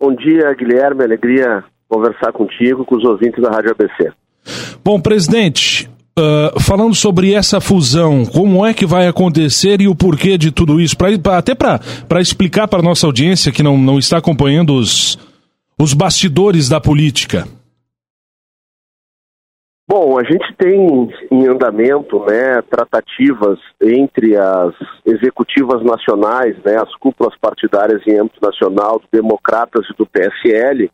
Bom dia, Guilherme. Alegria conversar contigo, com os ouvintes da Rádio ABC. Bom, presidente, uh, falando sobre essa fusão, como é que vai acontecer e o porquê de tudo isso? Pra, até para explicar para a nossa audiência que não, não está acompanhando os, os bastidores da política. Bom, a gente tem em andamento né, tratativas entre as executivas nacionais, né, as cúpulas partidárias em âmbito nacional, do Democratas e do PSL,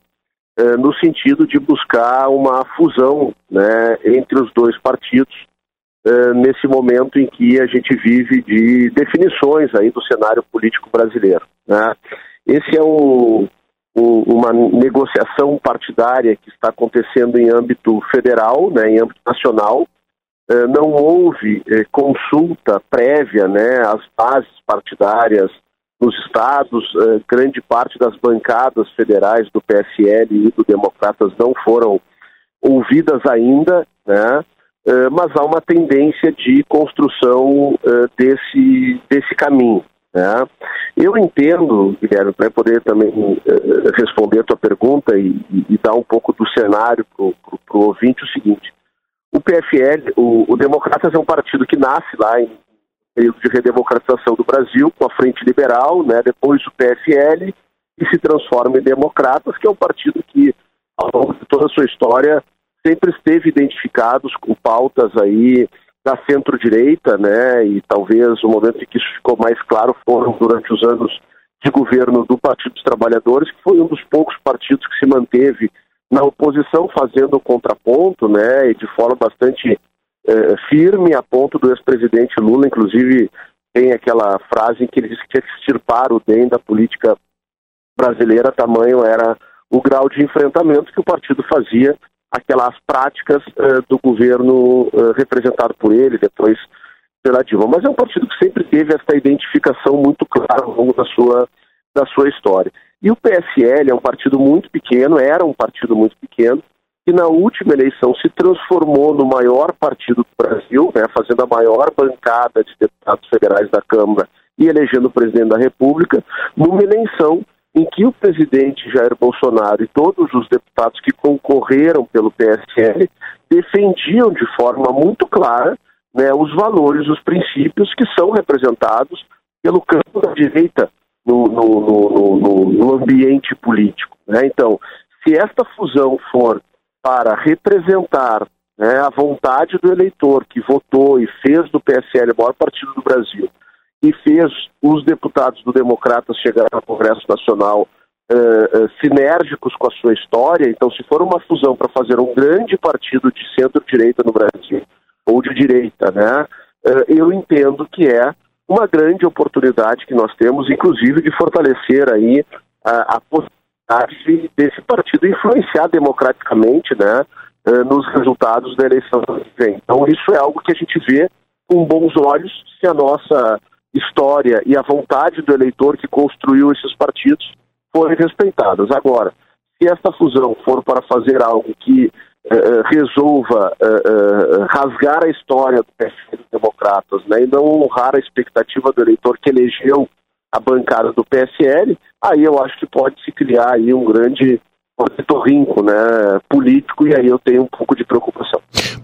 eh, no sentido de buscar uma fusão né, entre os dois partidos, eh, nesse momento em que a gente vive de definições aí do cenário político brasileiro. Né. Esse é um, uma negociação partidária que está acontecendo em âmbito federal, né, em âmbito nacional. Eh, não houve consulta prévia né, às bases partidárias nos estados, eh, grande parte das bancadas federais do PSL e do Democratas não foram ouvidas ainda, né? Eh, mas há uma tendência de construção eh, desse, desse caminho. Né? Eu entendo, Guilherme, para poder também responder a tua pergunta e, e, dar um pouco do cenário para o ouvinte, o seguinte: o PFL, o, o Democratas é um partido que nasce lá em período de redemocratização do Brasil, com a Frente Liberal, né, depois o PFL, e se transforma em Democratas, que é um partido que, ao longo de toda a sua história, sempre esteve identificados com pautas aí da centro-direita, né, e talvez o momento em que isso ficou mais claro foram durante os anos de governo do Partido dos Trabalhadores, que foi um dos poucos partidos que se manteve na oposição, fazendo o contraponto, né, e de forma bastante é, firme a ponto do ex-presidente Lula, inclusive tem aquela frase em que ele disse que tinha que extirpar o DEM da política brasileira, tamanho era o grau de enfrentamento que o partido fazia aquelas práticas uh, do governo uh, representado por ele, depois pela Dilma. Mas é um partido que sempre teve essa identificação muito clara ao longo da sua, da sua história. E o PSL é um partido muito pequeno, era um partido muito pequeno, que na última eleição se transformou no maior partido do Brasil, né, fazendo a maior bancada de deputados federais da Câmara e elegendo o presidente da República, numa eleição em que o presidente Jair Bolsonaro e todos os deputados que concorreram pelo PSL defendiam de forma muito clara né, os valores, os princípios que são representados pelo campo da direita no, no, no, no ambiente político. Né? Então, se esta fusão for para representar né, a vontade do eleitor que votou e fez do PSL o maior partido do Brasil e fez os deputados do Democratas chegar ao Congresso Nacional uh, uh, sinérgicos com a sua história. Então, se for uma fusão para fazer um grande partido de centro-direita no Brasil, ou de direita, né, uh, eu entendo que é uma grande oportunidade que nós temos, inclusive, de fortalecer aí a, a possibilidade de, desse partido influenciar democraticamente né, nos resultados da eleição. Então, isso é algo que a gente vê com bons olhos se a nossa história e a vontade do eleitor que construiu esses partidos forem respeitadas. Agora, se esta fusão for para fazer algo que uh, resolva uh, uh, rasgar a história do PSL democratas né, e não honrar a expectativa do eleitor que elegeu a bancada do PSL, aí eu acho que pode se criar aí um grande ornitorrinco, né, político, e aí eu tenho um pouco de preocupação.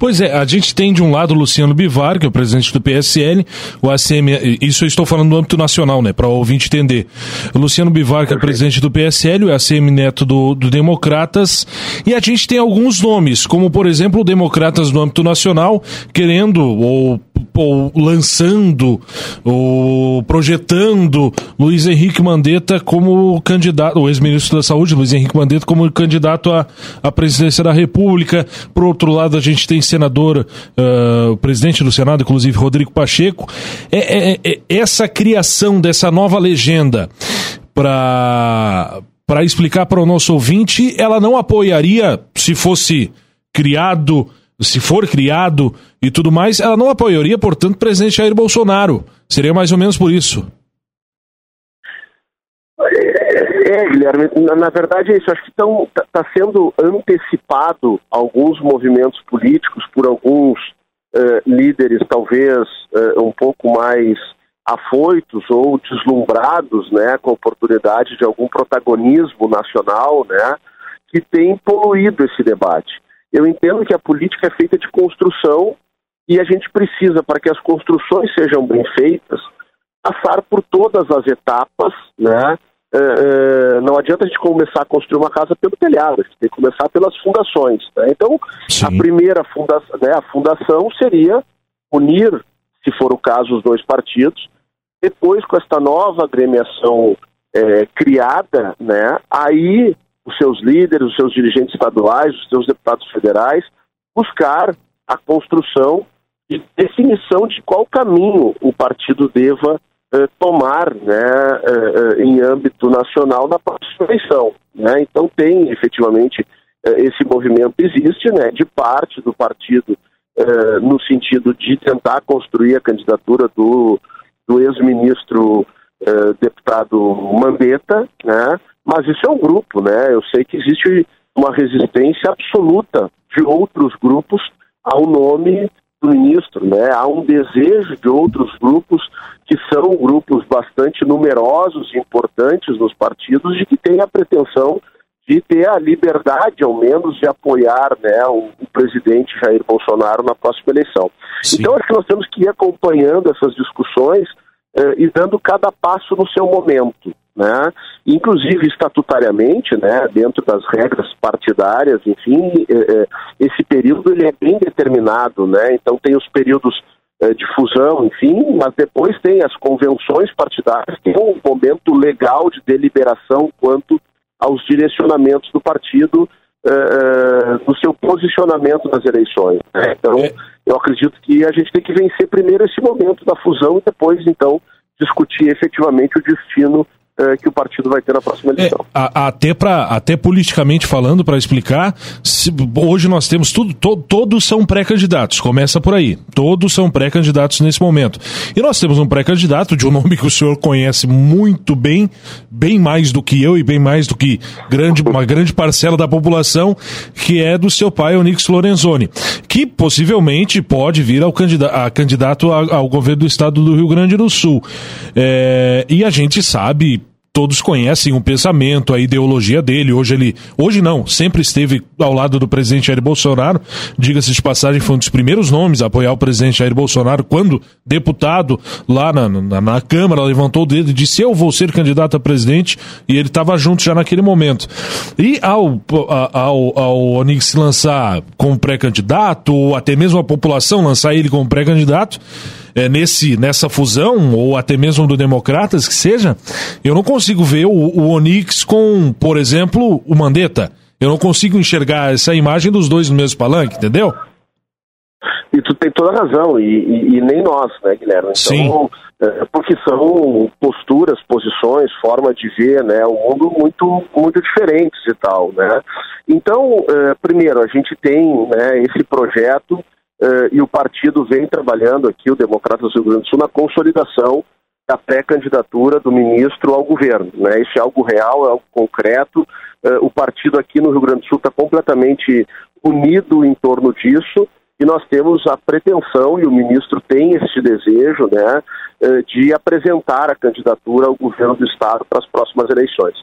Pois é, a gente tem de um lado o Luciano Bivar, que é o presidente do PSL, o ACM, isso eu estou falando no âmbito nacional, né, para o ouvinte entender. O Luciano Bivar, que é presidente do PSL, o ACM Neto do, do Democratas, e a gente tem alguns nomes, como por exemplo o Democratas no âmbito nacional, querendo ou ou lançando ou projetando Luiz Henrique Mandetta como candidato, o ex-ministro da Saúde, Luiz Henrique Mandetta, como candidato à, à presidência da República. Por outro lado, a gente tem senador, uh, presidente do Senado, inclusive Rodrigo Pacheco. É, é, é essa criação dessa nova legenda para para explicar para o nosso ouvinte, ela não apoiaria se fosse criado se for criado e tudo mais, ela não apoiaria, portanto, o presidente Jair Bolsonaro. Seria mais ou menos por isso. É, é Guilherme, na, na, verdade é isso. Acho que está tá sendo antecipado alguns movimentos políticos por alguns uh, líderes, talvez uh, um pouco mais afoitos ou deslumbrados, né, com a oportunidade de algum protagonismo nacional, né, que tem poluído esse debate. Eu entendo que a política é feita de construção e a gente precisa, para que as construções sejam bem feitas, passar por todas as etapas, né? É, não adianta a gente começar a construir uma casa pelo telhado, a gente tem que começar pelas fundações. Né? Então, Sim. a primeira funda né, a fundação seria unir, se for o caso, os dois partidos. Depois, com esta nova agremiação é, criada, né, aí os seus líderes, os seus dirigentes estaduais, os seus deputados federais, buscar a construção e definição de qual caminho o partido deva eh, tomar né, eh, eh, em âmbito nacional na próxima eleição. Né? Então tem efetivamente esse movimento existe né, de parte do partido no sentido de tentar construir a candidatura do, do ex-ministro deputado Mandetta, né? mas isso é um grupo, né? Eu sei que existe uma resistência absoluta de outros grupos ao nome do ministro, né? Há um desejo de outros grupos que são grupos bastante numerosos e importantes nos partidos de que têm a pretensão de ter a liberdade, ao menos, de apoiar né, o, o presidente Jair Bolsonaro na próxima eleição. Sim. Então, acho que nós temos que ir acompanhando essas discussões eh, e dando cada passo no seu momento né? Inclusive estatutariamente, né? Dentro das regras partidárias, enfim, é, é, esse período ele é bem determinado, né? Então tem os períodos é, de fusão, enfim, mas depois tem as convenções partidárias, que é um momento legal de deliberação quanto aos direcionamentos do partido uh, no seu posicionamento nas eleições. Né? Então, é. eu acredito que a gente tem que vencer primeiro esse momento da fusão e depois, então, discutir efetivamente o destino é, que o partido vai ter na próxima é, eleição. É, até, pra, até politicamente falando, para explicar, se, hoje nós temos tudo, to, todos são pré-candidatos, começa por aí. Todos são pré-candidatos nesse momento. E nós temos um pré-candidato de um nome que o senhor conhece muito bem, bem mais do que eu e bem mais do que grande, uma grande parcela da população, que é do seu pai, Onix Lorenzoni, que possivelmente pode vir ao candidato, a candidato ao governo do estado do Rio Grande do Sul. É, e a gente sabe todos conhecem o pensamento, a ideologia dele. Hoje ele, hoje não, sempre esteve ao lado do presidente Jair Bolsonaro. Diga-se de passagem, foi um dos primeiros nomes a apoiar o presidente Jair Bolsonaro quando deputado lá na, na, na Câmara levantou o dedo e disse eu vou ser candidato a presidente e ele estava junto já naquele momento. E ao, ao, ao Onix se lançar como pré-candidato ou até mesmo a população lançar ele como pré-candidato, é, nesse, nessa fusão, ou até mesmo do Democratas, que seja, eu não consigo ver o, o Onix com, por exemplo, o Mandetta. Eu não consigo enxergar essa imagem dos dois no mesmo palanque, entendeu? E tu tem toda a razão, e, e, e nem nós, né, Guilherme? Então, Sim. É, porque são posturas, posições, forma de ver, né, o mundo muito, muito diferentes e tal, né? Então, é, primeiro, a gente tem né, esse projeto e o partido vem trabalhando aqui, o Democratas do Rio Grande do Sul, na consolidação da pré-candidatura do ministro ao governo. Né? Isso é algo real, é algo concreto. Uh, o partido aqui no Rio Grande do Sul está completamente unido em torno disso e nós temos a pretensão, e o ministro tem esse desejo, né, uh, de apresentar a candidatura ao governo do Estado para as próximas eleições.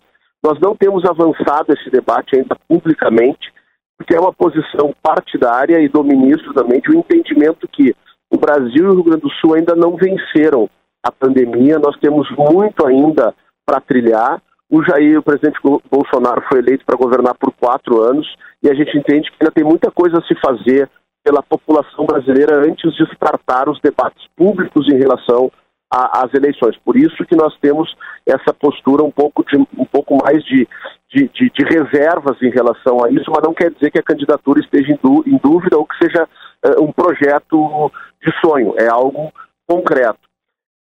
Nós não temos avançado esse debate ainda publicamente, porque é uma posição partidária e do ministro também de um entendimento que o Brasil e o Rio Grande do Sul ainda não venceram a pandemia, nós temos muito ainda para trilhar. O Jair, o presidente Bolsonaro, foi eleito para governar por quatro anos e a gente entende que ainda tem muita coisa a se fazer pela população brasileira antes de tratar os debates públicos em relação às eleições. Por isso que nós temos essa postura um pouco, de, um pouco mais de de, de, de, reservas em relação a isso, mas não quer dizer que a candidatura esteja em, em dúvida ou que seja uh, um projeto de sonho, é algo concreto.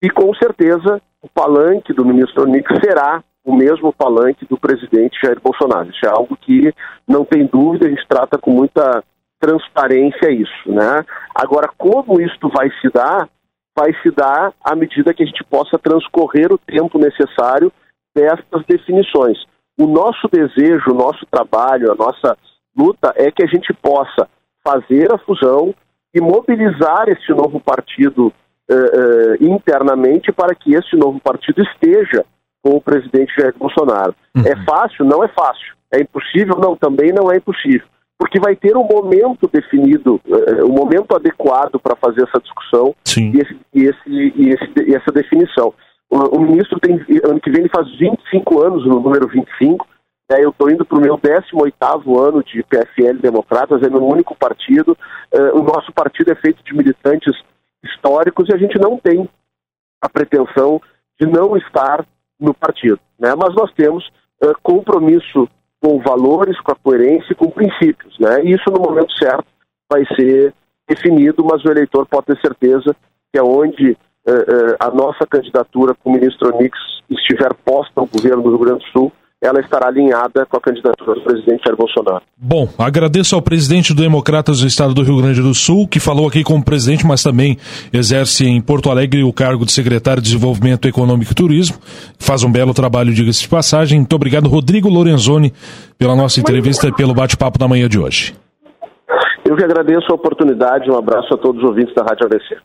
E com certeza o palanque do ministro Onix será o mesmo palanque do presidente Jair Bolsonaro. Isso é algo que não tem dúvida, a gente trata com muita transparência isso, né? Agora, como isto vai se dar, vai se dar à medida que a gente possa transcorrer o tempo necessário destas definições. O nosso desejo, o nosso trabalho, a nossa luta é que a gente possa fazer a fusão e mobilizar esse novo partido uh, internamente para que esse novo partido esteja com o presidente Jair Bolsonaro. Uhum. É fácil? Não é fácil. É impossível? Não, também não é impossível. Porque vai ter um momento definido, uh, um momento adequado para fazer essa discussão e, esse, e, esse, e, esse, e, essa definição. O, o, ministro tem, ano que vem ele faz 25 anos, no número 25, né, eu estou indo para o meu 18º ano de PFL Democratas, é meu único partido. Uh, o nosso partido é feito de militantes históricos e a gente não tem a pretensão de não estar no partido. Né? Mas nós temos uh, compromisso com valores, com a coerência e com princípios. Né? Isso, no momento certo, vai ser definido, mas o eleitor pode ter certeza que é onde uh, uh, a nossa candidatura com o ministro Onix estiver posta ao governo do Rio Grande do Sul, ela estará alinhada com a candidatura do presidente Jair Bolsonaro. Bom, agradeço ao presidente do Democratas do Estado do Rio Grande do Sul, que falou aqui como presidente, mas também exerce em Porto Alegre o cargo de secretário de Desenvolvimento Econômico e Turismo. Faz um belo trabalho, diga-se de passagem. Muito obrigado, Rodrigo Lorenzoni, pela nossa entrevista e pelo bate-papo da manhã de hoje. Eu que agradeço a oportunidade. Um abraço a todos os ouvintes da Rádio ABC.